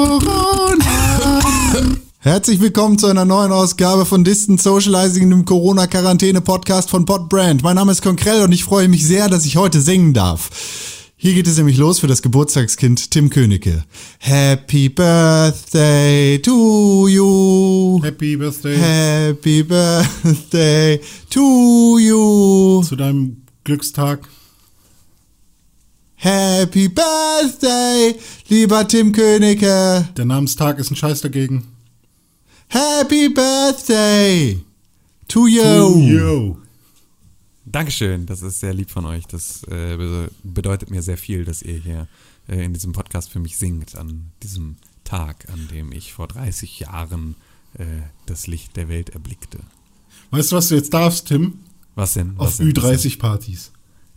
Corona. Herzlich willkommen zu einer neuen Ausgabe von Distant Socializing, dem Corona-Quarantäne-Podcast von Podbrand. Mein Name ist Konkrell und ich freue mich sehr, dass ich heute singen darf. Hier geht es nämlich los für das Geburtstagskind Tim Königke. Happy Birthday to you. Happy Birthday Happy Birthday to you. zu deinem Glückstag. Happy Birthday, lieber Tim Königke. Der Namenstag ist ein Scheiß dagegen. Happy Birthday to you. Oh, yo. Dankeschön, das ist sehr lieb von euch. Das äh, be- bedeutet mir sehr viel, dass ihr hier äh, in diesem Podcast für mich singt, an diesem Tag, an dem ich vor 30 Jahren äh, das Licht der Welt erblickte. Weißt du, was du jetzt darfst, Tim? Was denn? Auf was denn? Ü30-Partys.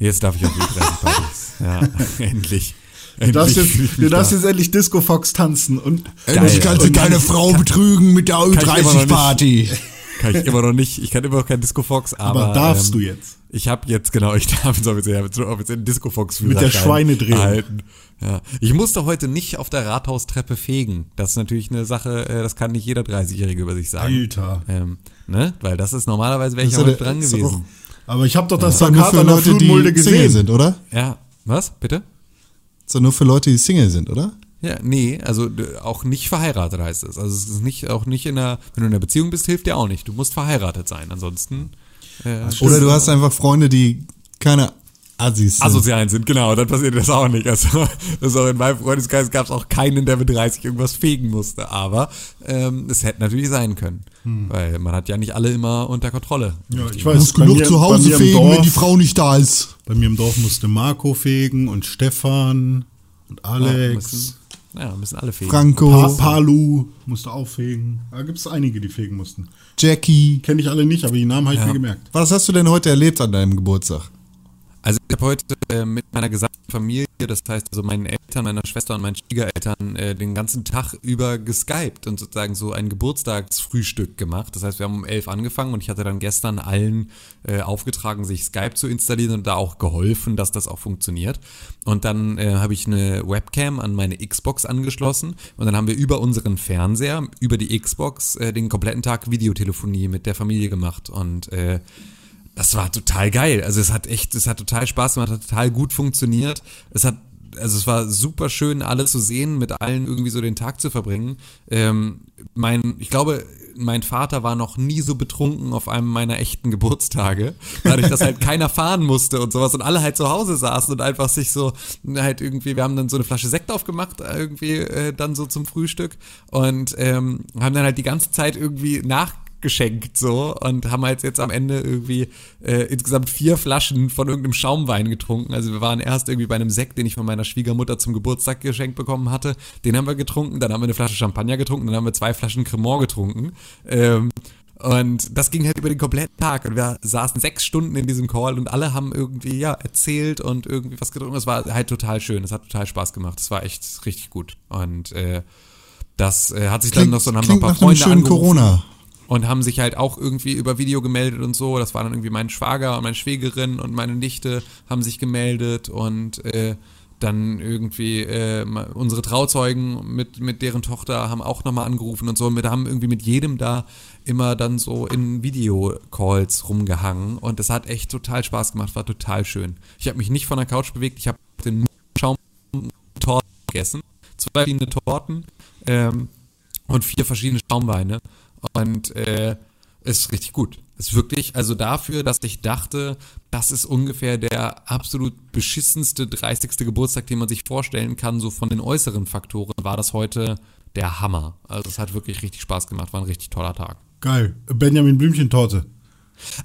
Jetzt darf ich auf Ü30-Partys. ja, endlich. Du darfst jetzt, du darfst da. jetzt endlich Disco Fox tanzen und Endlich kannst du deine Frau betrügen mit der ich immer noch nicht. U30-Party. Kann ich immer noch nicht. Ich kann immer noch kein Disco Fox, aber. aber darfst ähm, du jetzt. Ich habe jetzt, genau, ich darf jetzt offiziell, offiziell einen Disco Fox Mit der Schweinedrehung. erhalten. Ja. Ich musste heute nicht auf der Rathaustreppe fegen. Das ist natürlich eine Sache, äh, das kann nicht jeder 30-Jährige über sich sagen. Alter. Ähm, ne? Weil das ist normalerweise wäre ich auch dran gewesen. Aber ich habe doch das Das ist doch nur Plakat für an der Leute, Flutmulde die Single gesehen. sind, oder? Ja, was? Bitte? Das ist doch nur für Leute, die Single sind, oder? Ja, nee, also auch nicht verheiratet heißt es. Also es ist nicht auch nicht in einer, wenn du in einer Beziehung bist, hilft dir auch nicht. Du musst verheiratet sein. Ansonsten äh, Oder du hast einfach Freunde, die keine Assis sind. asozial sind, genau, dann passiert das auch nicht. Also das auch in meinem Freundeskreis gab es auch keinen, der mit 30 irgendwas fegen musste. Aber ähm, es hätte natürlich sein können. Weil man hat ja nicht alle immer unter Kontrolle. Ja, ich weiß, musst bei genug mir- zu Hause fegen, wenn die Dorf- Frau nicht da ist. Bei mir im Dorf musste Marco fegen und Stefan und Ja, Alex. müssen, ja, müssen alle fegen. Franco, Pa Palu musste auch fegen. Da gibt es einige, die fegen mussten. Jackie. Kenne ich alle nicht, aber die Namen habe ich Ja. mir gemerkt. Was hast du denn heute erlebt an deinem Geburtstag? Also ich habe heute äh, mit meiner gesamten Familie, das heißt also meinen Eltern, meiner Schwester und meinen Schwiegereltern, äh, den ganzen Tag über geskypt und sozusagen so ein Geburtstagsfrühstück gemacht. Das heißt, wir haben um elf angefangen und ich hatte dann gestern allen äh, aufgetragen, sich Skype zu installieren und da auch geholfen, dass das auch funktioniert. Und dann äh, habe ich eine Webcam an meine Xbox angeschlossen und dann haben wir über unseren Fernseher, über die Xbox, äh, den kompletten Tag Videotelefonie mit der Familie gemacht und äh, das war total geil. Also es hat echt, es hat total Spaß gemacht, hat total gut funktioniert. Es hat, also es war super schön, alle zu sehen, mit allen irgendwie so den Tag zu verbringen. Ähm, mein, ich glaube, mein Vater war noch nie so betrunken auf einem meiner echten Geburtstage. Dadurch, dass halt keiner fahren musste und sowas und alle halt zu Hause saßen und einfach sich so halt irgendwie, wir haben dann so eine Flasche Sekt aufgemacht, äh, irgendwie äh, dann so zum Frühstück und ähm, haben dann halt die ganze Zeit irgendwie nach geschenkt so und haben halt jetzt am Ende irgendwie äh, insgesamt vier Flaschen von irgendeinem Schaumwein getrunken. Also wir waren erst irgendwie bei einem Sekt, den ich von meiner Schwiegermutter zum Geburtstag geschenkt bekommen hatte. Den haben wir getrunken, dann haben wir eine Flasche Champagner getrunken, dann haben wir zwei Flaschen Cremant getrunken. Ähm, und das ging halt über den kompletten Tag. Und wir saßen sechs Stunden in diesem Call und alle haben irgendwie, ja, erzählt und irgendwie was getrunken. Es war halt total schön. Es hat total Spaß gemacht. Es war echt richtig gut. Und äh, das äh, hat sich dann noch so, dann haben noch ein klingt paar Freunde schönen angerufen Corona. Und haben sich halt auch irgendwie über Video gemeldet und so. Das war dann irgendwie mein Schwager und meine Schwägerin und meine Nichte haben sich gemeldet und äh, dann irgendwie äh, unsere Trauzeugen mit, mit deren Tochter haben auch nochmal angerufen und so. Und wir haben irgendwie mit jedem da immer dann so in Videocalls rumgehangen und das hat echt total Spaß gemacht, war total schön. Ich habe mich nicht von der Couch bewegt, ich habe den Schaumtorten gegessen, zwei verschiedene Torten ähm, und vier verschiedene Schaumweine und äh, ist richtig gut. Ist wirklich, also dafür, dass ich dachte, das ist ungefähr der absolut beschissenste, dreistigste Geburtstag, den man sich vorstellen kann, so von den äußeren Faktoren, war das heute der Hammer. Also es hat wirklich richtig Spaß gemacht, war ein richtig toller Tag. Geil. Benjamin Blümchentorte.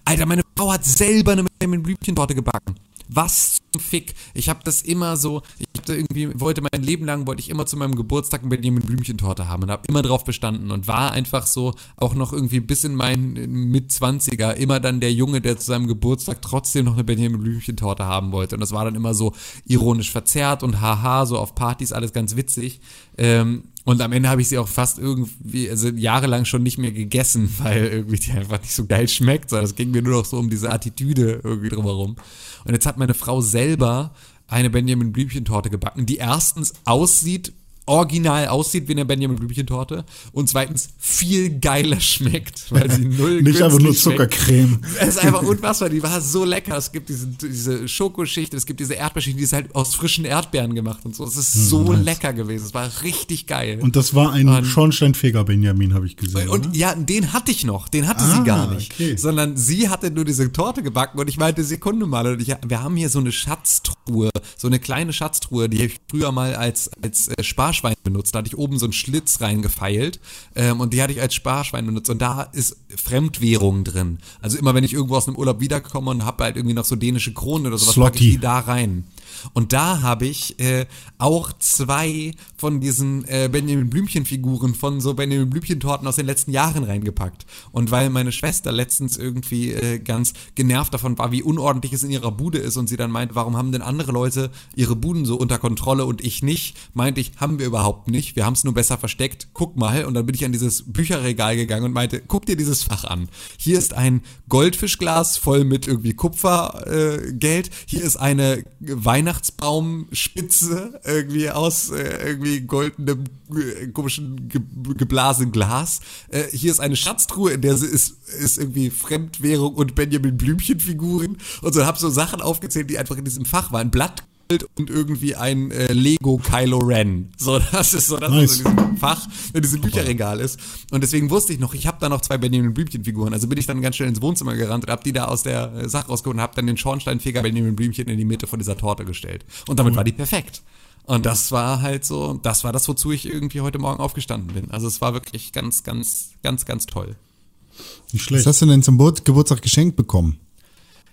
Alter, meine Frau hat selber eine Benjamin Blümchentorte gebacken. Was zum Fick. Ich habe das immer so, ich da irgendwie, wollte mein Leben lang, wollte ich immer zu meinem Geburtstag eine Benjamin Blümchentorte haben und habe immer drauf bestanden und war einfach so, auch noch irgendwie bis in meinen Mitzwanziger, immer dann der Junge, der zu seinem Geburtstag trotzdem noch eine Benjamin Blümchentorte haben wollte. Und das war dann immer so ironisch verzerrt und haha, so auf Partys alles ganz witzig. Ähm, und am Ende habe ich sie auch fast irgendwie, also jahrelang schon nicht mehr gegessen, weil irgendwie die einfach nicht so geil schmeckt, sondern es ging mir nur noch so um diese Attitüde irgendwie drumherum. Und jetzt hat meine Frau selber eine Benjamin Blümchentorte gebacken, die erstens aussieht original aussieht wie eine Benjamin Blümchen-Torte und zweitens viel geiler schmeckt, weil sie null Nicht einfach nur schmeckt. Zuckercreme. Es ist einfach unfassbar, die war so lecker. Es gibt diese, diese Schokoschicht, es gibt diese Erdbeerschicht, die ist halt aus frischen Erdbeeren gemacht und so. Es ist so lecker gewesen. Es war richtig geil. Und das war ein Und- Schornsteinfeger Benjamin, habe ich gesehen. Und oder? ja, den hatte ich noch, den hatte Ah, sie gar nicht. okay. Sondern sie hatte nur diese Torte gebacken und ich meinte, Sekunde mal, und ich, wir haben hier so eine Schatztruhe, so eine kleine Schatztruhe, die habe ich früher mal als, als äh, Sparschwein benutzt. Da hatte ich oben so einen Schlitz reingefeilt ähm, und die hatte ich als Sparschwein benutzt und da ist Fremdwährung drin. Also immer wenn ich irgendwo aus einem Urlaub wiederkomme und habe halt irgendwie noch so dänische Kronen oder sowas, packe ich Slotty. die da rein. Und da habe ich äh, auch zwei von diesen äh, Benjamin Blümchen-Figuren von so Benjamin Blümchen-Torten aus den letzten Jahren reingepackt. Und weil meine Schwester letztens irgendwie äh, ganz genervt davon war, wie unordentlich es in ihrer Bude ist und sie dann meint, warum haben denn andere Leute ihre Buden so unter Kontrolle und ich nicht, meinte ich, haben wir überhaupt nicht. Wir haben es nur besser versteckt. Guck mal. Und dann bin ich an dieses Bücherregal gegangen und meinte, guck dir dieses Fach an. Hier ist ein Goldfischglas voll mit irgendwie Kupfergeld. Geld. Hier ist eine Weihnachtsbaumspitze irgendwie aus äh, irgendwie goldenem äh, komischen ge geblasenen Glas. Äh, hier ist eine Schatztruhe, in der sie ist, ist irgendwie Fremdwährung und Benjamin Blümchen Figuren und so habe so Sachen aufgezählt, die einfach in diesem Fach waren. Blatt und irgendwie ein äh, Lego Kylo Ren. So, das ist so das, was Nice. in diesem Fach, in diesem Bücherregal ist. Und deswegen wusste ich noch, ich habe da noch zwei Benjamin Blümchen Figuren. Also bin ich dann ganz schnell ins Wohnzimmer gerannt und habe die da aus der äh, Sache rausgeholt und habe dann den Schornsteinfeger Benjamin Blümchen in die Mitte von dieser Torte gestellt. Und damit war die perfekt. Und das war halt so, das war das, wozu ich irgendwie heute Morgen aufgestanden bin. Also es war wirklich ganz, ganz, ganz, ganz toll. Nicht Was schlecht. hast du denn zum Geburt- Geburtstag geschenkt bekommen?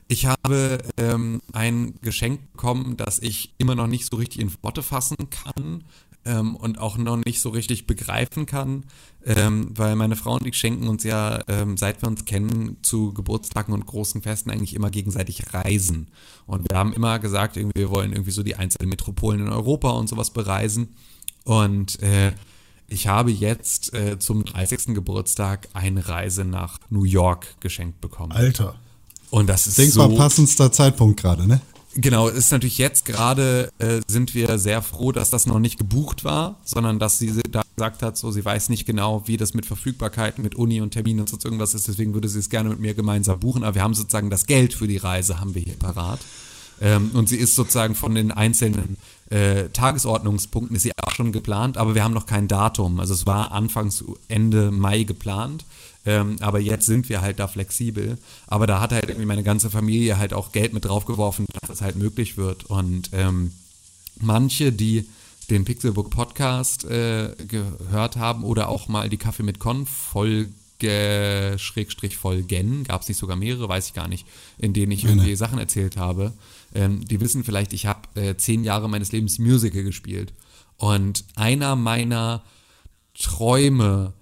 Ich habe ähm, ein Geschenk bekommen, das ich immer noch nicht so richtig in Worte fassen kann ähm, und auch noch nicht so richtig begreifen kann, ähm, weil meine Frau und ich schenken uns ja, ähm, seit wir uns kennen, zu Geburtstagen und großen Festen eigentlich immer gegenseitig reisen. Und wir haben immer gesagt, irgendwie, wir wollen irgendwie so die einzelnen Metropolen in Europa und sowas bereisen. Und äh, ich habe jetzt äh, zum 30. Geburtstag eine Reise nach New York geschenkt bekommen. Alter. Und das ist Denkbar so passendster Zeitpunkt gerade, ne? Genau, ist natürlich jetzt gerade äh, sind wir sehr froh, dass das noch nicht gebucht war, sondern dass sie da gesagt hat, so sie weiß nicht genau, wie das mit Verfügbarkeiten, mit Uni und Terminen und sonst irgendwas ist, deswegen würde sie es gerne mit mir gemeinsam buchen, aber wir haben sozusagen das Geld für die Reise haben wir hier parat. Ähm, und sie ist sozusagen von den einzelnen äh, Tagesordnungspunkten ist sie auch schon geplant, aber wir haben noch kein Datum. Also es war anfangs Ende Mai geplant. Ähm, aber jetzt sind wir halt da flexibel. Aber da hat halt irgendwie meine ganze Familie halt auch Geld mit draufgeworfen, dass das halt möglich wird. Und ähm, manche, die den Pixelbook Podcast äh, gehört haben oder auch mal die Kaffee mit Con Folge Schrägstrich Folgen, gab es nicht sogar mehrere, weiß ich gar nicht, in denen ich irgendwie Sachen erzählt habe. Ähm, die wissen vielleicht, ich habe äh, zehn Jahre meines Lebens Musical gespielt. Und einer meiner Träume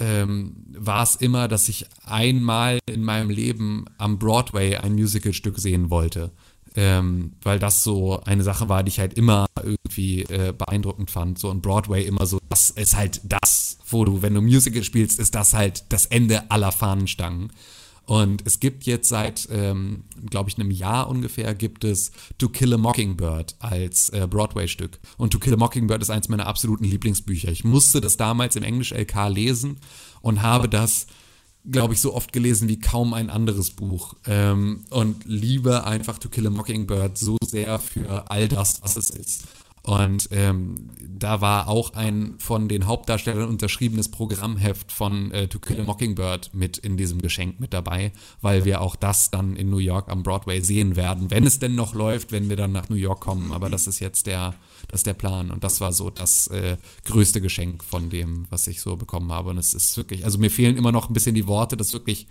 ähm, war es immer, dass ich einmal in meinem Leben am Broadway ein Musicalstück sehen wollte. Ähm, weil das so eine Sache war, die ich halt immer irgendwie äh, beeindruckend fand. So und Broadway immer so, das ist halt das, wo du, wenn du Musical spielst, ist das halt das Ende aller Fahnenstangen. Und es gibt jetzt seit, ähm, glaube ich, einem Jahr ungefähr, gibt es To Kill a Mockingbird als äh, Broadway-Stück. Und To Kill a Mockingbird ist eins meiner absoluten Lieblingsbücher. Ich musste das damals im Englisch-LK lesen und habe das, glaube ich, so oft gelesen wie kaum ein anderes Buch. Ähm, und liebe einfach To Kill a Mockingbird so sehr für all das, was es ist. Und ähm, da war auch ein von den Hauptdarstellern unterschriebenes Programmheft von äh, To Kill a Mockingbird mit in diesem Geschenk mit dabei, weil wir auch das dann in New York am Broadway sehen werden, wenn es denn noch läuft, wenn wir dann nach New York kommen. Aber das ist jetzt der, das ist der Plan. Und das war so das äh, größte Geschenk von dem, was ich so bekommen habe. Und es ist wirklich, also mir fehlen immer noch ein bisschen die Worte, das wirklich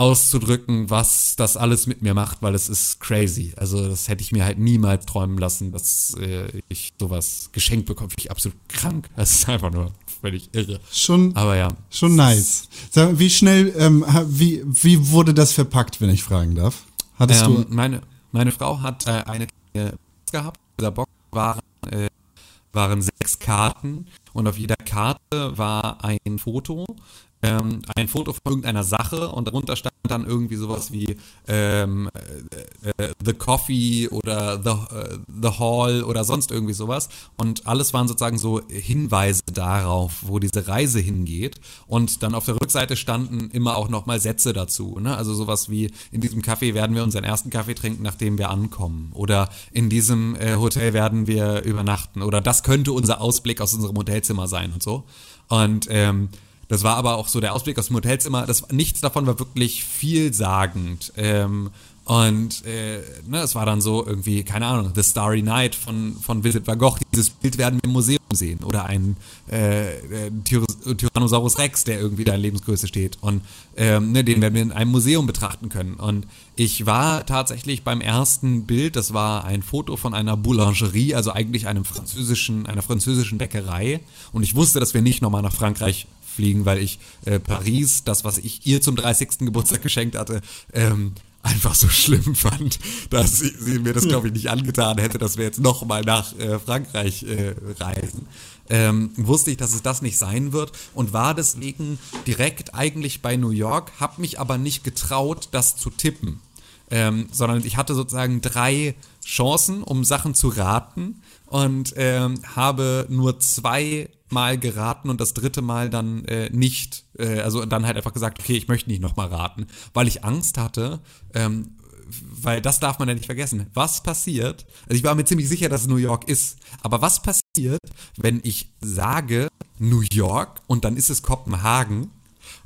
auszudrücken, was das alles mit mir macht, weil es ist crazy. Also das hätte ich mir halt niemals träumen lassen, dass äh, ich sowas geschenkt bekomme. Finde ich absolut krank. Das ist einfach nur völlig irre. Schon, Aber ja. schon nice. Sag, wie schnell, ähm, wie, wie wurde das verpackt, wenn ich fragen darf? Hattest Ähm, du, meine, meine Frau hat äh, eine kleine Box gehabt. In dieser Box waren, äh, waren sechs Karten und auf jeder Karte war ein Foto ähm, ein Foto von irgendeiner Sache und darunter stand dann irgendwie sowas wie ähm, äh, äh, The Coffee oder The, äh, The Hall oder sonst irgendwie sowas. Und alles waren sozusagen so Hinweise darauf, wo diese Reise hingeht. Und dann auf der Rückseite standen immer auch nochmal Sätze dazu. Ne? Also sowas wie, in diesem Café werden wir unseren ersten Kaffee trinken, nachdem wir ankommen. Oder in diesem äh, Hotel werden wir übernachten. Oder das könnte unser Ausblick aus unserem Hotelzimmer sein und so. Und ähm, das war aber auch so der Ausblick aus dem Hotelzimmer. Das, nichts davon war wirklich vielsagend. Ähm, und äh, ne, es war dann so irgendwie, keine Ahnung, The Starry Night von, von Vincent van Gogh. Dieses Bild werden wir im Museum sehen. Oder ein äh, äh Tyrannosaurus Rex, der irgendwie da in Lebensgröße steht. Und ähm, ne, den werden wir in einem Museum betrachten können. Und ich war tatsächlich beim ersten Bild, das war ein Foto von einer Boulangerie, also eigentlich einem französischen, einer französischen Bäckerei. Und ich wusste, dass wir nicht nochmal nach Frankreich fliegen, weil ich äh, Paris, das, was ich ihr zum 30. Geburtstag geschenkt hatte, ähm, einfach so schlimm fand, dass sie, sie mir das, glaube ich, nicht angetan hätte, dass wir jetzt nochmal nach äh, Frankreich äh, reisen. Ähm, wusste ich, dass es das nicht sein wird und war deswegen direkt eigentlich bei New York, habe mich aber nicht getraut, das zu tippen, ähm, sondern ich hatte sozusagen drei Chancen, um Sachen zu raten und ähm, habe nur zwei Mal geraten und das dritte Mal dann äh, nicht. Äh, also dann halt einfach gesagt, okay, ich möchte nicht nochmal raten, weil ich Angst hatte, ähm, weil das darf man ja nicht vergessen. Was passiert? Also ich war mir ziemlich sicher, dass es New York ist. Aber was passiert, wenn ich sage New York und dann ist es Kopenhagen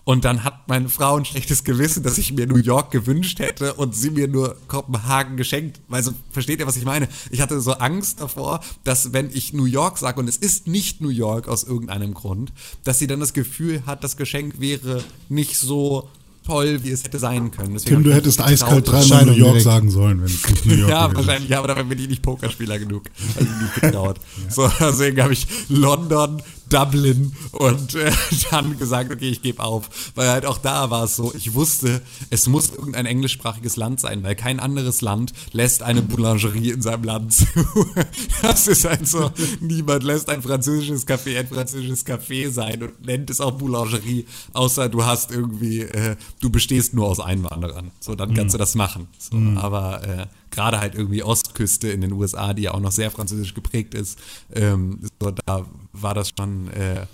und dann hat meine Frau ein schlechtes Gewissen, dass ich mir New York gewünscht hätte und sie mir nur Kopenhagen geschenkt. Also versteht ihr, was ich meine? Ich hatte so Angst davor, dass wenn ich New York sage und es ist nicht New York aus irgendeinem Grund, dass sie dann das Gefühl hat, das Geschenk wäre nicht so toll, wie es hätte sein können. Deswegen Tim, du hättest eiskalt dreimal New York direkt. sagen sollen, wenn es nicht New York Ja, wahrscheinlich, ja, aber dafür bin ich nicht Pokerspieler genug. Also nicht getraut. ja. So, deswegen habe ich London, Dublin und äh, dann gesagt, okay, ich gebe auf. Weil halt auch da war es so, ich wusste, es muss irgendein englischsprachiges Land sein, weil kein anderes Land lässt eine Boulangerie in seinem Land zu. das ist halt so, niemand lässt ein französisches Café ein französisches Café sein und nennt es auch Boulangerie, außer du hast irgendwie, äh, du bestehst nur aus Einwanderern. So, dann kannst mhm. du das machen. So, mhm. Aber äh, gerade halt irgendwie Ostküste in den USA, die ja auch noch sehr französisch geprägt ist, ähm, so, da war das schon, äh,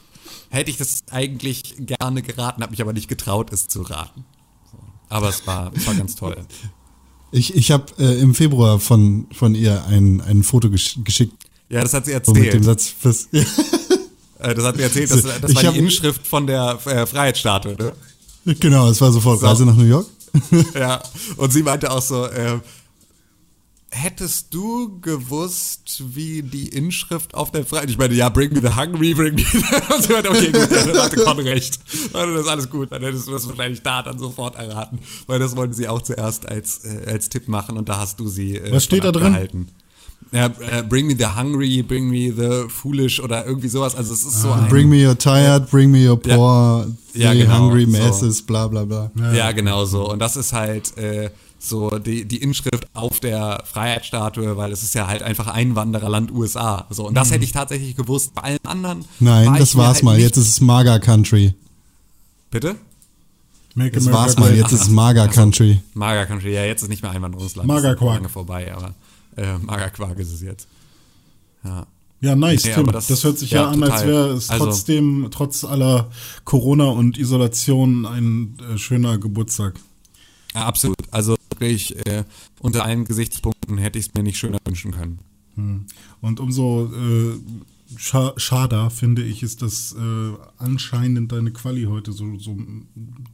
hätte ich das eigentlich gerne geraten, habe mich aber nicht getraut, es zu raten. So. Aber es war, war ganz toll. Ich, ich habe äh, im Februar von, von ihr ein, ein Foto gesch geschickt. Ja, das hat sie erzählt. mit dem Satz fürs, äh, das hat sie erzählt, das, das war die Inschrift von der äh, Freiheitsstatue, ne? Genau, es war sofort so. Reise nach New York. ja, und sie meinte auch so, äh, Hättest du gewusst, wie die Inschrift auf der Freiheit? Ich meine, ja, bring me the hungry, bring me the. Okay, gut, dann hatte Con recht. Dann ist alles gut. Dann hättest du das wahrscheinlich da dann sofort erraten. Weil das wollten sie auch zuerst als, äh, als Tipp machen und da hast du sie. Äh, Was steht da drin? Ja, äh, bring me the hungry, bring me the foolish oder irgendwie sowas. Also es ist so ah, ein, Bring me your tired, bring me your poor, ja, ja genau, hungry masses, so. bla bla bla. Ja. ja, genau so. Und das ist halt äh, so die, die Inschrift auf der Freiheitsstatue, weil es ist ja halt einfach Einwandererland USA. So, und das mhm. hätte ich tatsächlich gewusst. Bei allen anderen. Nein, war das war's halt mal. Jetzt ist es Maga Country. Bitte? Make das war's mal. Jetzt ist es Maga Country. Maga Country, ja, jetzt ist nicht mehr Einwanderungsland. Maga Quark. lange vorbei, aber äh, Maga Quark ist es jetzt. Ja. Ja, nice, nee, Tim. Das, das, hört sich ja, ja an, total. als wäre es also, trotzdem, trotz aller Corona und Isolation, ein äh, schöner Geburtstag. Ja, absolut. Also wirklich äh, unter allen Gesichtspunkten hätte ich es mir nicht schöner wünschen können. Hm. Und umso äh, scha schader finde ich, ist, dass äh, anscheinend deine Quali heute so, so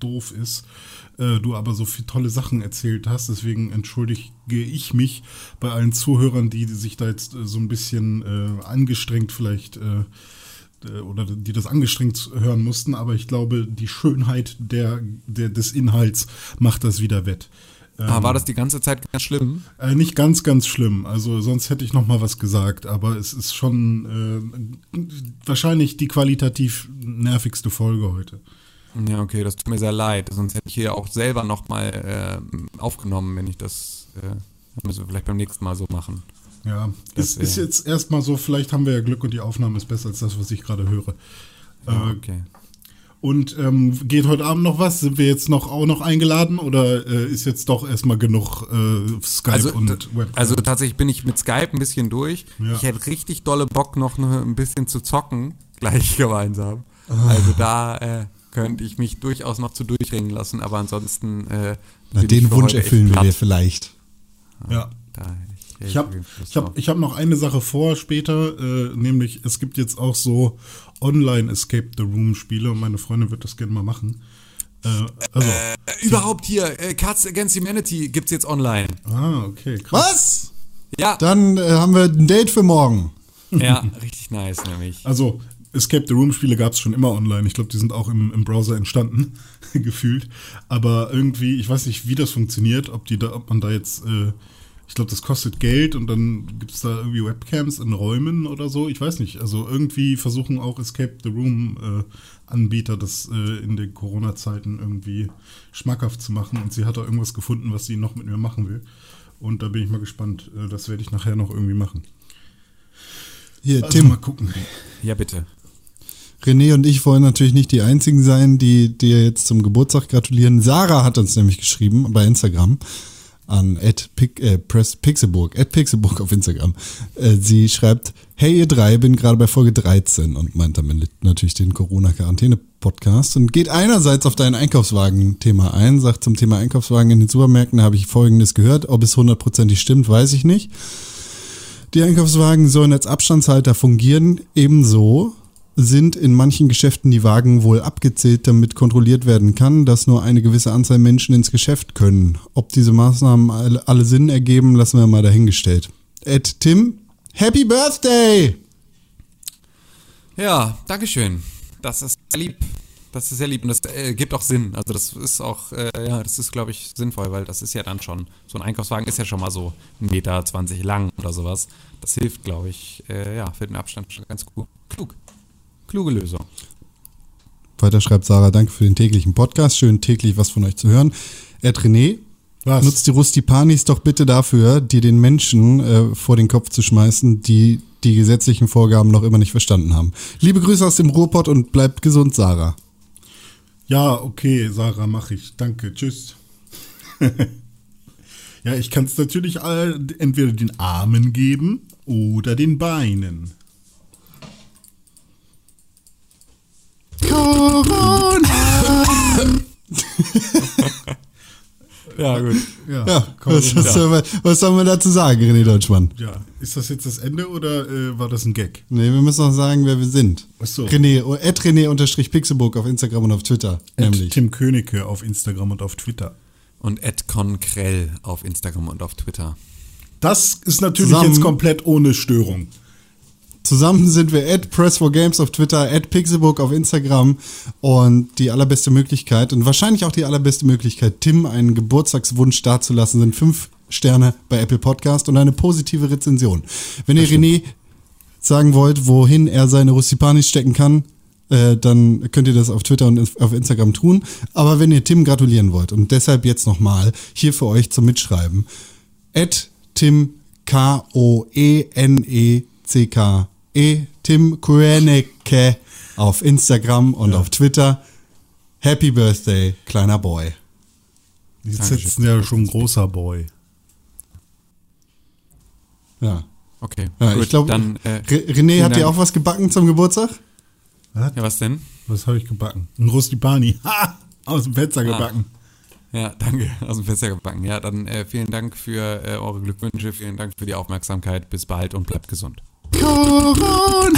doof ist. Äh, du aber so viele tolle Sachen erzählt hast. Deswegen entschuldige ich mich bei allen Zuhörern, die sich da jetzt äh, so ein bisschen äh, angestrengt vielleicht oder die das angestrengt hören mussten, aber ich glaube, die Schönheit der, der, des Inhalts macht das wieder wett. Ah, war das die ganze Zeit ganz schlimm? Äh, nicht ganz, ganz schlimm. Also sonst hätte ich noch mal was gesagt. Aber es ist schon äh, wahrscheinlich die qualitativ nervigste Folge heute. Ja, okay, das tut mir sehr leid. Sonst hätte ich hier auch selber noch mal äh, aufgenommen, wenn ich das äh, müssen wir vielleicht beim nächsten Mal so machen. Ja, ist, ist jetzt erstmal so. Vielleicht haben wir ja Glück und die Aufnahme ist besser als das, was ich gerade höre. Ja, okay. Und ähm, geht heute Abend noch was? Sind wir jetzt noch auch noch eingeladen oder äh, ist jetzt doch erstmal genug äh, Skype Also, und t- Web? also tatsächlich bin ich mit Skype ein bisschen durch. Ja. Ich hätte richtig dolle Bock, noch ne- ein bisschen zu zocken, gleich gemeinsam. Also da äh, könnte ich mich durchaus noch zu durchringen lassen, aber ansonsten äh, Na, den Wunsch erfüllen wir vielleicht. ja. Da ich, habe ich hab, ich hab noch eine Sache vor später, äh, nämlich es gibt jetzt auch so Online Escape the Room Spiele und meine Freundin wird das gerne mal machen. Äh, also, Äh, überhaupt hier, äh, Cards Against Humanity gibt's jetzt online. ah, okay, krass. Was? Ja, Dann äh, haben wir ein Date für morgen. ja, richtig nice nämlich. Also, Escape the Room Spiele gab es schon immer online. Ich glaube, die sind auch im, im Browser entstanden, gefühlt. Aber irgendwie, ich weiß nicht, wie das funktioniert, ob, die da, ob man da jetzt, äh, ich glaube, das kostet Geld und dann gibt es da irgendwie Webcams in Räumen oder so. Ich weiß nicht. Also irgendwie versuchen auch Escape the Room äh, Anbieter das äh, in den Corona-Zeiten irgendwie schmackhaft zu machen. Und sie hat da irgendwas gefunden, was sie noch mit mir machen will. Und da bin ich mal gespannt. Äh, das werde ich nachher noch irgendwie machen. Hier, Also Tim, mal gucken. Ja, bitte. René und ich wollen natürlich nicht die einzigen sein, die dir jetzt zum Geburtstag gratulieren. Sarah hat uns nämlich geschrieben bei Instagram an @pic, äh, Press Pixelburg, Pixelburg auf Instagram. Äh, sie schreibt, hey ihr drei, bin gerade bei Folge 13 und meint damit natürlich den Corona-Quarantäne-Podcast und geht einerseits auf dein Einkaufswagen-Thema ein, sagt zum Thema Einkaufswagen in den Supermärkten habe ich folgendes gehört, ob es hundertprozentig stimmt, weiß ich nicht. Die Einkaufswagen sollen als Abstandshalter fungieren. Ebenso sind in manchen Geschäften die Wagen wohl abgezählt, damit kontrolliert werden kann, dass nur eine gewisse Anzahl Menschen ins Geschäft können. Ob diese Maßnahmen alle, Sinn ergeben, lassen wir mal dahingestellt. Ed Tim, Happy Birthday! Ja, Dankeschön. Das ist sehr lieb. Das ist sehr lieb und das äh, gibt auch Sinn. Also das ist auch, äh, ja, das ist, glaube ich, sinnvoll, weil das ist ja dann schon, so ein Einkaufswagen ist ja schon mal so 1,20 Meter 20 lang oder sowas. Das hilft, glaube ich, äh, ja, für den Abstand schon ganz gut. Klug. Kluge Lösung. Weiter schreibt Sarah, danke für den täglichen Podcast. Schön täglich was von euch zu hören. Ed René, Was? nutzt die Rustipanis doch bitte dafür, dir den Menschen äh, vor den Kopf zu schmeißen, die die gesetzlichen Vorgaben noch immer nicht verstanden haben. Liebe Grüße aus dem Ruhrpott und bleibt gesund, Sarah. Ja, okay, Sarah, mache ich. Danke, tschüss. ja, ich kann es natürlich all, entweder den Armen geben oder den Beinen. Ja, gut. Ja, komm, was, ja. was, soll man, was soll man dazu sagen, René Deutschmann? ja, ist das jetzt das Ende oder äh, war das ein Gag? Nee, wir müssen noch sagen, wer wir sind. Ach so. René, Ed René unterstrich Pixelburg auf Instagram und auf Twitter. Nämlich. Tim Königke auf Instagram und auf Twitter. Und Ed Konkrell auf Instagram und auf Twitter. Das ist natürlich Zusammen- jetzt komplett ohne Störung. Zusammen sind wir at Press4Games auf Twitter, at Pixelbook auf Instagram und die allerbeste Möglichkeit und wahrscheinlich auch die allerbeste Möglichkeit, Tim einen Geburtstagswunsch dazulassen, sind fünf Sterne bei Apple Podcast und eine positive Rezension. Wenn ihr René sagen wollt, wohin er seine Rustipanis stecken kann, äh, dann könnt ihr das auf Twitter und auf Instagram tun. Aber wenn ihr Tim gratulieren wollt und deshalb jetzt nochmal hier für euch zum Mitschreiben, at Tim K-O-E-N-E-C-K-E, Tim Kueneke auf Instagram und auf Twitter. Happy Birthday, kleiner Boy. Jetzt sitzt ja schon ein großer Boy. Ja. Okay, ja gut, ich glaube, dann, äh, René, ihr Dank. auch was gebacken zum Geburtstag? Was, Ja, was denn? was habe ich gebacken? Ein Rustipani. Ha! Aus dem Fenster gebacken. Ja, danke, aus dem Fenster gebacken. Ja, dann äh, vielen Dank für äh, eure Glückwünsche, vielen Dank für die Aufmerksamkeit. Bis bald und bleibt gesund. Corona.